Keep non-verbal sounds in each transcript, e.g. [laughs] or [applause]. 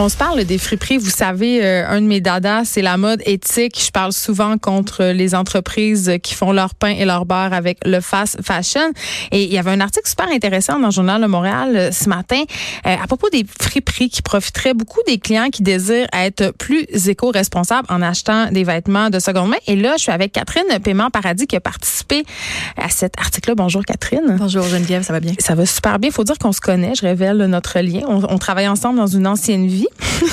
On se parle des friperies. Vous savez, euh, un de mes dadas, c'est la mode éthique. Je parle souvent contre les entreprises qui font leur pain et leur beurre avec le fast fashion. Et il y avait un article super intéressant dans le journal de Montréal euh, ce matin euh, à propos des friperies qui profiteraient beaucoup des clients qui désirent être plus éco-responsables en achetant des vêtements de seconde main. Et là, je suis avec Catherine Paiement Paradis qui a participé à cet article-là. Bonjour Catherine. Bonjour Geneviève, ça va bien? Ça va super bien. Il faut dire qu'on se connaît. Je révèle notre lien. On, on travaille ensemble dans une ancienne vie. [laughs]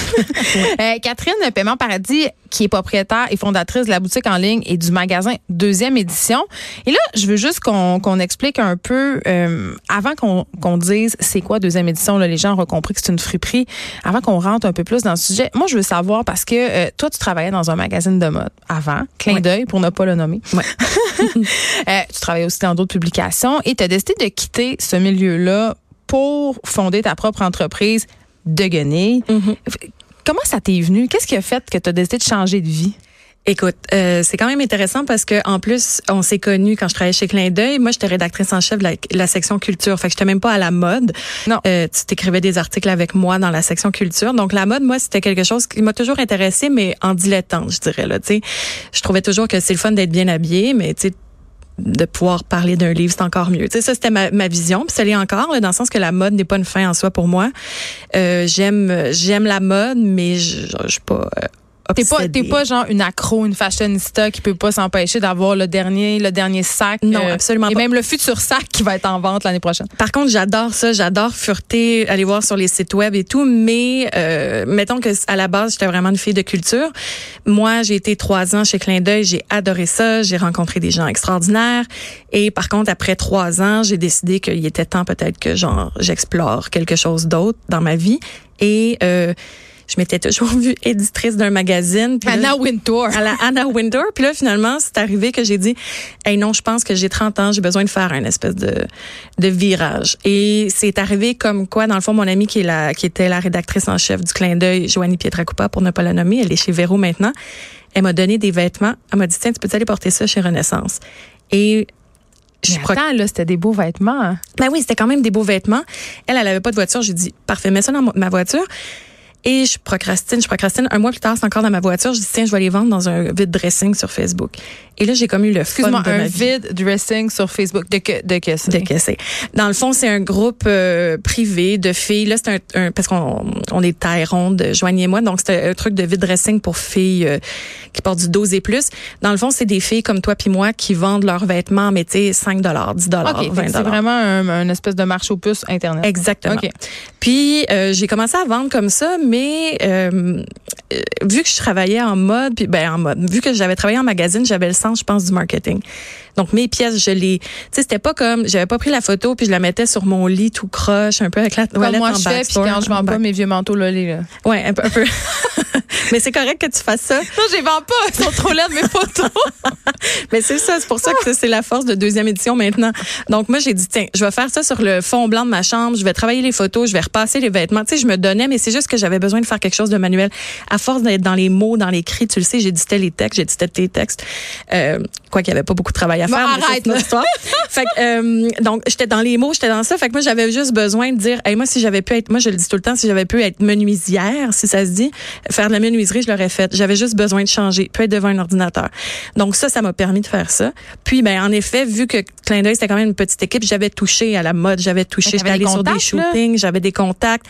Euh, Catherine Paiement Paradis, qui est propriétaire et fondatrice de la boutique en ligne et du magasin Deuxième Édition. Et là, je veux juste qu'on explique un peu, euh, avant qu'on dise c'est quoi Deuxième Édition, là, les gens ont compris que c'est une friperie, avant qu'on rentre un peu plus dans le sujet, moi, je veux savoir, parce que euh, toi, tu travaillais dans un magazine de mode avant, clin d'œil pour ne pas le nommer. Ouais. [laughs] tu travaillais aussi dans d'autres publications et tu as décidé de quitter ce milieu-là pour fonder ta propre entreprise de Guenille. Mm-hmm. Comment ça t'est venu? Qu'est-ce qui a fait que tu as décidé de changer de vie? Écoute, euh, c'est quand même intéressant parce que en plus, on s'est connus quand je travaillais chez Clin d'œil. Moi, j'étais rédactrice en chef de la, section culture. Fait que j'étais même pas à la mode. Non. Euh, tu t'écrivais des articles avec moi dans la section culture. Donc la mode, moi, c'était quelque chose qui m'a toujours intéressée, mais en dilettante, je dirais là. Tu sais, je trouvais toujours que c'est le fun d'être bien habillé, mais tu sais de pouvoir parler d'un livre, c'est encore mieux. Tu sais, ça, c'était ma, ma vision. Puis ça l'est encore, dans le sens que la mode n'est pas une fin en soi pour moi. Euh, j'aime j'aime la mode, mais je, je, je suis pas euh, T'es pas, t'es pas genre une accro, une fashionista qui peut pas s'empêcher d'avoir le dernier, le dernier sac. Non, euh, absolument et pas. même le futur sac qui va être en vente l'année prochaine. Par contre, j'adore ça, j'adore fureter, aller voir sur les sites web et tout. Mais euh, mettons que à la base, j'étais vraiment une fille de culture. Moi, j'ai été trois ans chez Clin d'œil, j'ai adoré ça, j'ai rencontré des gens extraordinaires. Et par contre, après trois ans, j'ai décidé qu'il était temps peut-être que genre j'explore quelque chose d'autre dans ma vie. Et euh, je m'étais toujours [laughs] vue éditrice d'un magazine. Puis Anna là, Wintour. À la Anna Wintour. Puis là, finalement, c'est arrivé que j'ai dit, hey non, je pense que j'ai 30 ans, j'ai besoin de faire un espèce de, de virage. Et c'est arrivé comme quoi, dans le fond, mon amie qui est la, qui était la rédactrice en chef du clin d'œil, Joanie Pietracupa, pour ne pas la nommer, elle est chez Véro maintenant. Elle m'a donné des vêtements. Elle m'a dit, tiens, tu peux aller porter ça chez Renaissance? Et je attends, là, c'était des beaux vêtements. Hein. Ben oui, c'était quand même des beaux vêtements. Elle, elle avait pas de voiture. J'ai dit, parfait, mets ça dans ma voiture. Et je procrastine, je procrastine. Un mois plus tard, c'est encore dans ma voiture. Je dis, tiens, je vais les vendre dans un vide dressing sur Facebook. Et là, j'ai comme eu le fun de un ma vie. vide dressing sur Facebook. De que, de que de que c'est. Dans le fond, c'est un groupe euh, privé de filles. Là, c'est un, un- parce qu'on on est taille ronde, Joanie et moi, donc c'est un truc de vide dressing pour filles euh, qui portent du 12 et plus. Dans le fond, c'est des filles comme toi puis moi qui vendent leurs vêtements, mais tu sais, 5 dollars, 10 dollars, OK, 20 fait que c'est vraiment un, un espèce de marché aux puces Internet. Exactement. OK. Puis euh, j'ai commencé à vendre comme ça, mais euh, euh, vu que je travaillais en mode, puis ben en mode, vu que j'avais travaillé en magazine, j'avais le sens, je pense, du marketing. Donc mes pièces, je les, tu sais, c'était pas comme, j'avais pas pris la photo puis je la mettais sur mon lit tout croche, un peu avec la Comme toilette moi, en je fais, puis quand je vends en pas mes vieux manteaux lolés, là. Ouais, un peu. un peu. [laughs] mais c'est correct que tu fasses ça. Non, je les vends pas. Ils sont trop laides, mes photos. [laughs] Mais c'est ça, c'est pour ça que c'est la force de deuxième édition maintenant. Donc moi j'ai dit tiens, je vais faire ça sur le fond blanc de ma chambre, je vais travailler les photos, je vais repasser les vêtements. Tu sais, je me donnais mais c'est juste que j'avais besoin de faire quelque chose de manuel. À force d'être dans les mots, dans les cris, tu le sais, j'éditais les textes, j'éditais les textes. Euh, quoi qu'il y avait pas beaucoup de travail à Bon, faire. mais ça, arrête, autre histoire. [laughs] fait que, euh, donc j'étais dans les mots, j'étais dans ça. Fait que moi j'avais juste besoin de dire, hey, moi si j'avais pu être, moi je le dis tout le temps, si j'avais pu être menuisière, si ça se dit, faire de la menuiserie, je l'aurais fait. J'avais juste besoin de changer, peut être devant un ordinateur. Donc ça, ça m'a permis de faire ça. Puis ben en effet, vu que Clin d'œil c'était quand même une petite équipe, j'avais touché à la mode, j'avais touché, j'étais allée sur des shootings, j'avais des contacts.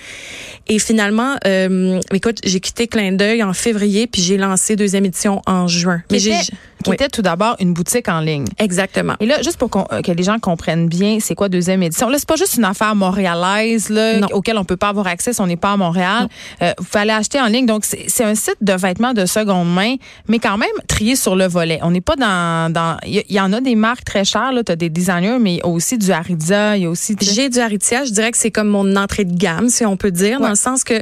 Et finalement, euh, écoute, j'ai quitté Clin d'œil en février, puis j'ai lancé deuxième édition en juin. Qui j'ai était, qui oui. était tout d'abord une boutique en ligne. exactement. Et là, juste pour euh, que les gens comprennent bien, c'est quoi deuxième édition? Là, c'est pas juste une affaire montréalaise là, Non. auquel on peut pas avoir accès si on n'est pas à Montréal. Euh, vous aller acheter en ligne. Donc, c'est un site de vêtements de seconde main, mais quand même trié sur le volet. On n'est pas dans... dans Il y, en a des marques très chères. Tu as des designers, mais il y a aussi du Ariza. Il y a aussi... tu sais, J'ai du Aritzia, je dirais que c'est comme mon entrée de gamme, si on peut dire, Ouais. dans le sens que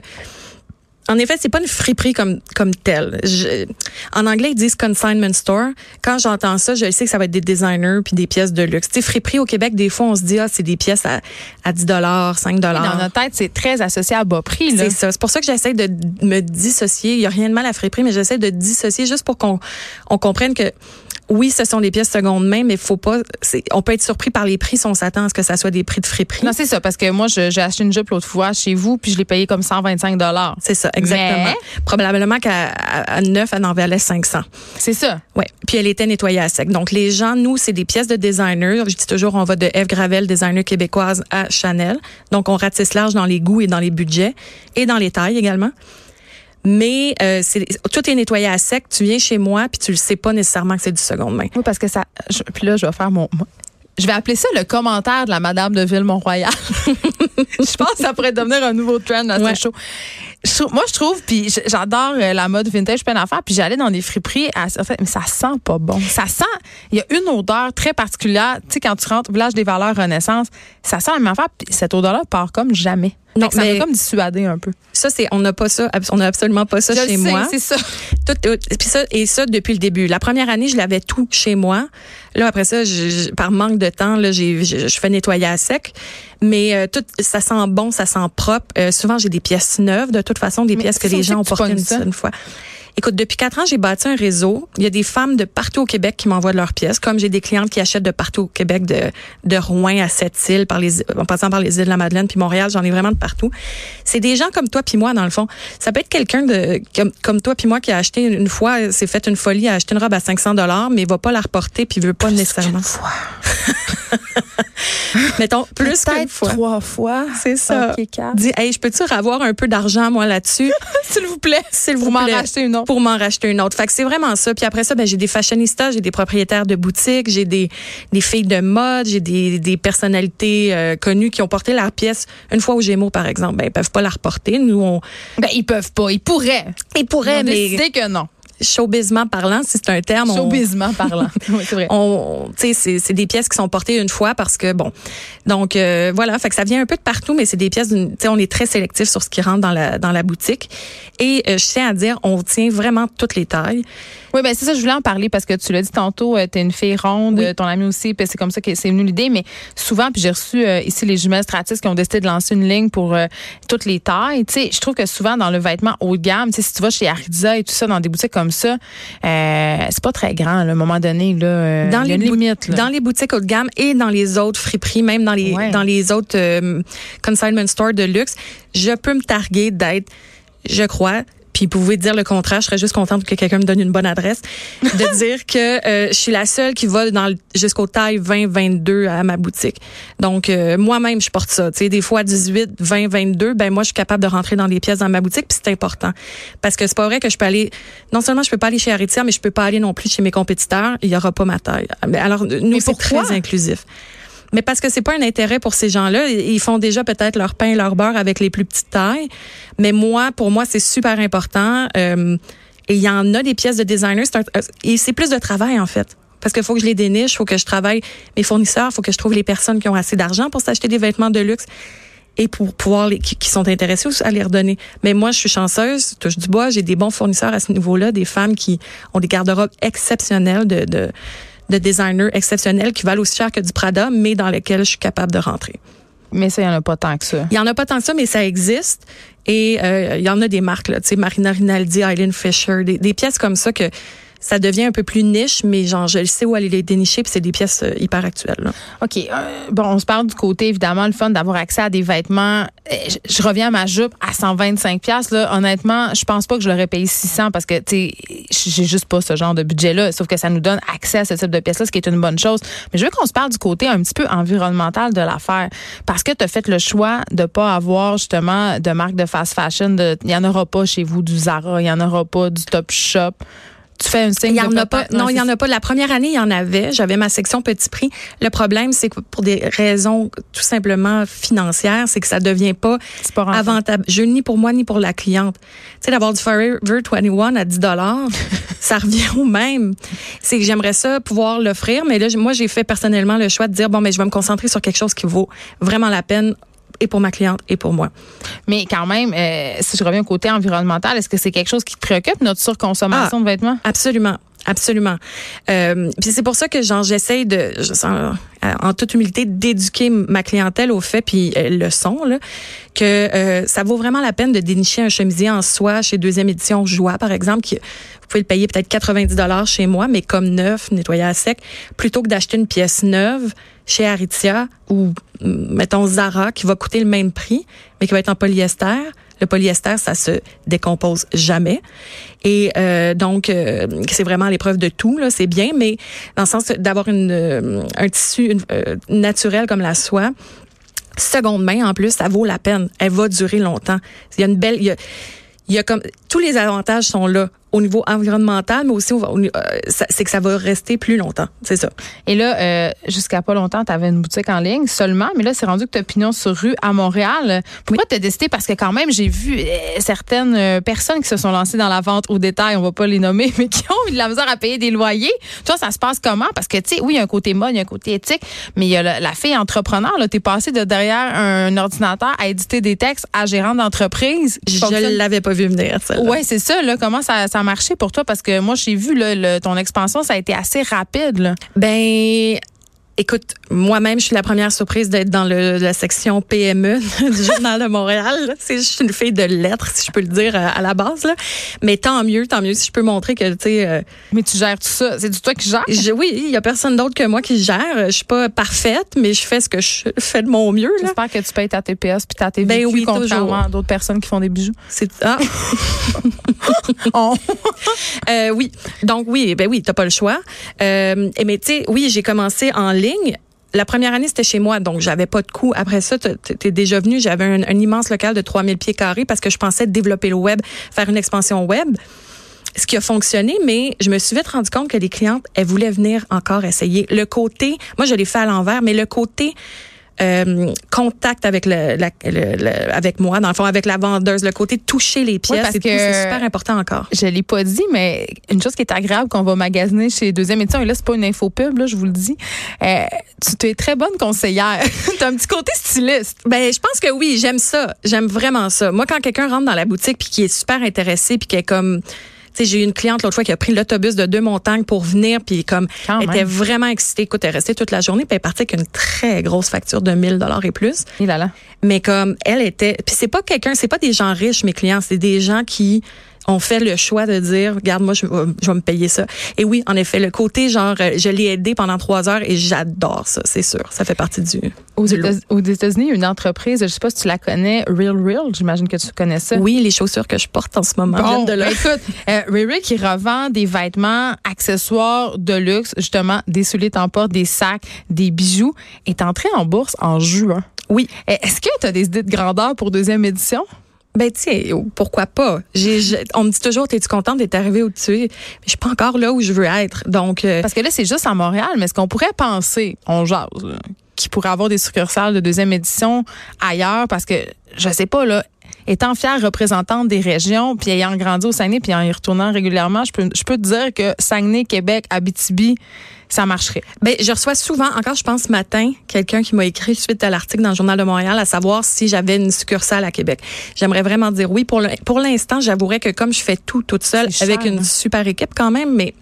en effet, c'est pas une friperie comme comme telle. Je, en anglais, ils disent consignment store. Quand j'entends ça, je sais que ça va être des designers puis des pièces de luxe. Tu sais, friperie au Québec, des fois, on se dit ah, c'est des pièces à, à 10 dollars, 5 dollars. Dans notre tête, c'est très associé à bas prix. C'est ça. C'est pour ça que j'essaie de me dissocier. Il y a rien de mal à friperie, mais j'essaie de dissocier juste pour qu'on on comprenne que oui, ce sont des pièces seconde main, mais faut pas. On peut être surpris par les prix si on s'attend à ce que ça soit des prix de friperie. Non, c'est ça, parce que moi, j'ai acheté une jupe l'autre fois chez vous, puis je l'ai payé comme 125 dollars. C'est ça, exactement. Probablement qu'à neuf, elle en valait 500. C'est ça. Oui. Puis elle était nettoyée à sec. Donc les gens, nous, c'est des pièces de designer. Je dis toujours, on va de Eve Gravel, designer québécoise, à Chanel. Donc on ratisse large dans les goûts et dans les budgets et dans les tailles également. Mais euh, c'est tout est nettoyé à sec. Tu viens chez moi puis tu le sais pas nécessairement que c'est du seconde main. Oui, parce que ça. puis là, je vais faire mon. Je vais appeler ça le commentaire de la Madame de Ville-Mont-Royal. [laughs] je pense que ça pourrait devenir un nouveau trend à ce show. moi, je trouve, puis j'adore euh, la mode vintage peine à faire, puis j'allais dans des friperies, à, mais ça sent pas bon. Ça sent, il y a une odeur très particulière. Tu sais, quand tu rentres au village des valeurs Renaissance, ça sent la même affaire, puis cette odeur-là part comme jamais. Non, ça m'a comme dissuadé un peu. Ça, c'est, on n'a pas ça, on n'a absolument pas ça chez moi. C'est ça. [laughs] Tout, puis ça, et ça depuis le début. La première année, je l'avais tout chez moi. Là, après ça, je, par manque de temps, là, j'ai, je, fais nettoyer à sec. Mais euh, tout, ça sent bon, ça sent propre. Euh, souvent, j'ai des pièces neuves, de toute façon, des pièces que les gens ont portées une, une fois. Écoute, depuis quatre ans, j'ai bâti un réseau. Il y a des femmes de partout au Québec qui m'envoient leurs pièces, comme j'ai des clientes qui achètent de partout au Québec, de, de Rouen à Sept-Îles, par les, en passant par les îles de la Madeleine, puis Montréal, j'en ai vraiment de partout. C'est des gens comme toi puis moi, dans le fond. Ça peut être quelqu'un de comme, comme toi puis moi qui a acheté une fois, s'est fait une folie, a acheté une robe à 500 dollars, mais va pas la reporter puis veut pas nécessairement. Fois. [laughs] Mettons, plus que fois. trois fois. C'est ça. Dis, hey, je peux-tu avoir un peu d'argent, moi, là-dessus? [laughs] S'il vous plaît. S'il vous pour m'en une autre. Pour m'en racheter une autre. Fait que c'est vraiment ça. Puis après ça, ben, j'ai des fashionistas, j'ai des propriétaires de boutiques, j'ai des, des filles de mode, j'ai des, des personnalités euh, connues qui ont porté leur pièce une fois au Gémeaux, par exemple. Ben, ils peuvent pas la reporter. Nous, on. Ben, ils peuvent pas. Ils pourraient. Ils pourraient, ils mais. décidé que non showbizement parlant, si c'est un terme. Showbizement parlant. [laughs] oui, c'est vrai. On, c'est, c'est des pièces qui sont portées une fois parce que bon. Donc euh, voilà, fait que ça vient un peu de partout, mais c'est des pièces. Tu on est très sélectif sur ce qui rentre dans la dans la boutique. Et euh, je tiens à dire, on tient vraiment toutes les tailles. Oui, ben c'est ça, je voulais en parler parce que tu l'as dit tantôt, euh, tu es une fille ronde, ton ami aussi, puis c'est comme ça que c'est venu l'idée. Mais souvent, puis j'ai reçu euh, ici les jumelles Stratis qui ont décidé de lancer une ligne pour euh, toutes les tailles. Tu sais, je trouve que souvent dans le vêtement haut de gamme, tu sais, si tu vas chez Ariza et tout ça, dans des boutiques comme ça, c'est pas très grand. à un moment donné, là, dans les limite. Dans les boutiques haut de gamme et dans les autres friperies, même dans les dans les autres consignment stores de luxe, je peux me targuer d'être je crois, puis vous pouvez dire le contraire, je serais juste contente que quelqu'un me donne une bonne adresse, de [laughs] dire que euh, je suis la seule qui va dans jusqu'au taille 20 22 à ma boutique. Donc euh, moi-même je porte ça, tu sais des fois 18, 20, 22, ben moi je suis capable de rentrer dans les pièces dans ma boutique puis c'est important parce que c'est pas vrai que je peux aller non seulement je peux pas aller chez Aritzia mais je peux pas aller non plus chez mes compétiteurs, il y aura pas ma taille. Alors nous c'est très inclusif. Mais parce que c'est pas un intérêt pour ces gens-là. Ils font déjà peut-être leur pain, leur beurre avec les plus petites tailles. Mais moi, pour moi, c'est super important. Euh, et il y en a des pièces de designer. Euh, et c'est plus de travail, en fait. Parce qu'il faut que je les déniche, il faut que je travaille mes fournisseurs, il faut que je trouve les personnes qui ont assez d'argent pour s'acheter des vêtements de luxe et pour pouvoir les qui, sont intéressés à les redonner. Mais moi, je suis chanceuse, touche du bois, j'ai des bons fournisseurs à ce niveau-là, des femmes qui ont des garde-robes exceptionnels de, de de designers exceptionnels qui valent aussi cher que du Prada, mais dans lesquels je suis capable de rentrer. Mais ça, il n'y en a pas tant que ça. Il n'y en a pas tant que ça, mais ça existe. Et euh, il y en a des marques, là, tu sais, Marina Rinaldi, Eileen Fisher, des, des pièces comme ça que ça devient un peu plus niche, mais genre, je sais où aller les dénicher, puis c'est des pièces euh, hyper actuelles. OK. Euh, bon, on se parle du côté, évidemment, le fun d'avoir accès à des vêtements. Euh, je, reviens à ma jupe à 125 pièces là. Honnêtement, je pense pas que je l'aurais payé 600 parce que, tu sais, j'ai juste pas ce genre de budget-là. Sauf que ça nous donne accès à ce type de pièces-là, ce qui est une bonne chose. Mais je veux qu'on se parle du côté un petit peu environnemental de l'affaire. Parce que tu as fait le choix de pas avoir, justement, de marque de fast fashion. Il y en aura pas chez vous du Zara, il y en aura pas du Top Shop tu fais un signe il y en a pas. non il y en a pas. La première année il y en avait. J'avais ma section petit prix. Le problème c'est que pour des raisons tout simplement financières c'est que ça devient pas, pas avantageux ni pour moi ni pour la cliente. Tu sais d'avoir du Forever 21 à 10 dollars [laughs] ça revient au même. C'est que j'aimerais ça pouvoir l'offrir mais là moi j'ai fait personnellement le choix de dire bon mais je vais me concentrer sur quelque chose qui vaut vraiment la peine et pour ma cliente et pour moi. Mais quand même, euh, si je reviens au côté environnemental, est-ce que c'est quelque chose qui te préoccupe, notre surconsommation Ah, de vêtements? Absolument. Absolument. Euh, puis c'est pour ça que j'essaye de, sens, euh, en toute humilité, d'éduquer ma clientèle au fait, puis elles le sont, là, que euh, ça vaut vraiment la peine de dénicher un chemisier en soie chez Deuxième Édition Joie, par exemple, qui vous pouvez le payer peut-être 90 dollars chez moi, mais comme neuf, nettoyé à sec, plutôt que d'acheter une pièce neuve chez Aritzia ou mm, mettons Zara qui va coûter le même prix, mais qui va être en polyester. Le polyester, ça se décompose jamais. Et euh, donc, euh, c'est vraiment l'épreuve de tout. Là, c'est bien, mais dans le sens d'avoir une, euh, un tissu euh, naturel comme la soie, seconde main en plus, ça vaut la peine. Elle va durer longtemps. Il y a une belle, il y a, il y a comme tous les avantages sont là au niveau environnemental, mais aussi au- au- euh, ça- c'est que ça va rester plus longtemps. C'est ça. Et là, euh, jusqu'à pas longtemps, tu avais une boutique en ligne seulement, mais là, c'est rendu que tu as pignon sur rue à Montréal. Pourquoi tu as décidé? Parce que quand même, j'ai vu euh, certaines personnes qui se sont lancées dans la vente au détail, on va pas les nommer, [laughs] mais qui ont eu de la misère à payer des loyers. Toi, ça se passe comment? Parce que, tu sais, oui, il y a un côté mode, il y a un côté éthique, mais il y a la, la fille entrepreneur. Tu es passé de derrière un ordinateur à éditer des textes à gérant d'entreprise. Je l'avais pas vu venir. celle-là. Ouais, c'est ça. Là, comment ça, ça marché pour toi? Parce que moi, j'ai vu le- ton expansion, ça a été assez rapide. Là. Ben, écoute, moi-même, je suis la première surprise d'être dans le, la section PME [laughs] du Journal de Montréal. C'est juste une fille de lettres, si je peux le dire euh, à la base. Là. Mais tant mieux, tant mieux si je peux montrer que, tu sais, euh, Mais tu gères tout ça. C'est du toi qui gères? je- oui, il y a personne d'autre que moi qui gère. Je suis pas parfaite, mais je fais ce que je [laughs] fais de mon mieux. J'espère que tu payes ta TPS puis ta TVQ Ben oui, contrairement toujours. à d'autres personnes qui font des bijoux. C'est ah. [laughs] On- Euh, oui. Donc oui, ben oui, t'as pas le choix. Euh, mais tu sais, oui, j'ai commencé en La première année, c'était chez moi, donc j'avais pas de coût. Après ça, t'es t'es déjà venu, j'avais un, un immense local de 3000 pieds carrés parce que je pensais développer le web, faire une expansion web. Ce qui a fonctionné, mais je me suis vite rendu compte que les clientes, elles voulaient venir encore essayer. Le côté, moi je l'ai fait à l'envers, mais le côté euh, contact avec le, la- le- le- avec moi, dans le fond, avec la vendeuse, le côté toucher les pièces, parce et tout, que- c'est super important encore. Je l'ai pas dit, mais une chose qui est agréable qu'on va magasiner chez Deuxième Édition, et là, c'est pas une info pub, là, je vous le dis. Euh, tu tu es très bonne conseillère. [laughs] tu as un petit côté styliste. Ben, je pense que oui, j'aime ça. J'aime vraiment ça. Moi, quand quelqu'un rentre dans la boutique puis qui est super intéressé puis qui est comme sais, j'ai eu une cliente l'autre fois qui a pris l'autobus de deux montagnes pour venir puis comme Quand elle même. était vraiment excitée. Écoute, elle est restée toute la journée puis elle est partie avec une très grosse facture de 1000 dollars et plus. Et là là. Mais comme elle était puis c'est pas quelqu'un, c'est pas des gens riches mes clients, c'est des gens qui ont fait le choix de dire, regarde, moi, je, vais- je vais me payer ça. Et oui, en effet, le côté genre, euh, je l'ai aidé pendant trois heures et j'adore ça, c'est sûr. Ça fait partie du, Aux du États-Unis, une entreprise, je sais pas si tu la connais, Real Real, j'imagine que tu connais ça. Oui, les chaussures que je porte en ce moment Bon, de là. ben écoute, [laughs] euh, Riri qui revend des vêtements, accessoires de luxe, justement, des souliers temports, des sacs, des bijoux, est entré en bourse en juin. Oui. Euh, Est-ce que tu as des idées de grandeur pour deuxième édition? Ben tiens, pourquoi pas? J'ai, on me dit toujours, t'es-tu contente d'être arrivée où tu es? Mais je suis pas encore là où je veux être. Donc, euh, Parce que là, c'est juste à Montréal, mais est-ce qu'on pourrait penser, on jase, qu'il pourrait avoir des succursales de deuxième édition ailleurs? Parce que, je sais pas, là, étant fière représentante des régions, puis ayant grandi au Saguenay, puis en y retournant régulièrement, je peux, je peux te dire que Saguenay, Québec, Abitibi, ça marcherait. ben je reçois souvent, encore je pense ce matin, quelqu'un qui m'a écrit suite à l'article dans le journal de Montréal à savoir si j'avais une succursale à Québec. J'aimerais vraiment dire oui. Pour l'instant, j'avouerais que comme je fais tout toute seule avec une hein? super équipe quand même, mais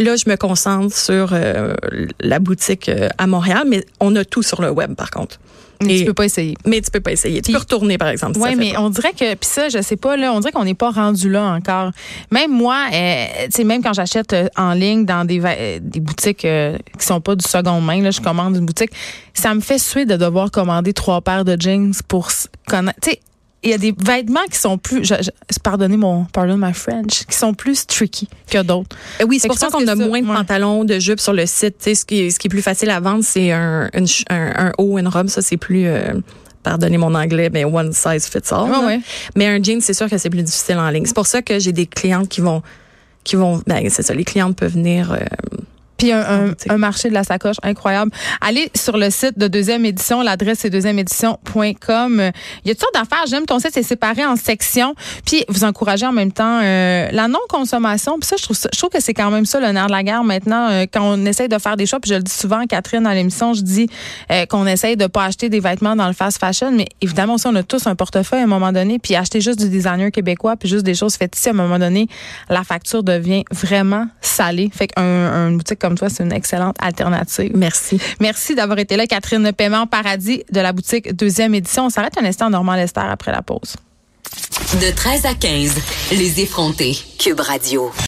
là je me concentre sur euh, la boutique euh, à Montréal, mais on a tout sur le web par contre. Mais tu peux pas essayer. Mais tu peux pas essayer. Tu peux retourner par exemple. si Oui, mais pas. on dirait que, puis ça, je sais pas, là, on dirait qu'on n'est pas rendu là encore. Même moi, euh, tu sais, même quand j'achète euh, en ligne dans des, euh, des boutiques euh, qui sont pas du second main, là, je commande une boutique, ça me fait suer de devoir commander trois paires de jeans pour connaître. Tu sais, il y a des vêtements qui sont plus, je, je- pardonnez mon, pardon my French, qui sont plus tricky que d'autres. Euh, Oui, c'est pour ça qu'on a ça, moins de ouais. pantalons, de jupes sur le site. Tu sais, ce qui est, ce qui est plus facile à vendre, c'est un, un, un haut, une robe. Ça, c'est plus, euh, pardonnez mon anglais, mais one size fits all. Ouais, là. ouais. Mais un jean, c'est sûr que c'est plus difficile en ligne. C'est pour ça que j'ai des clientes qui vont, qui vont, ben, c'est ça, les clientes peuvent venir, euh, Puis un, un, marché de la sacoche incroyable. Allez sur le site de deuxième édition, l'adresse est deuxièmeédition.com. Il y a toutes sortes d'affaires. J'aime ton site, c'est séparé en sections. Puis vous encouragez en même temps euh, la non-consommation. Puis ça, je trouve je trouve que c'est quand même ça le nerf de la guerre maintenant. Euh, quand on essaye de faire des choix, puis je le dis souvent, Catherine, dans l'émission, je dis euh, qu'on essaye de pas acheter des vêtements dans le fast fashion. Mais évidemment, aussi, on a tous un portefeuille à un moment donné. Puis acheter juste du designer québécois, puis juste des choses faites ici, à un moment donné, la facture devient vraiment salée. Fait qu'une boutique comme toi, c'est une excellente alternative. Merci. Merci d'avoir été là, Catherine Paiement Paradis de la boutique deuxième édition. On s'arrête un instant Normand Lester après la pause. De 13 à 15, les effrontés. Cube Radio.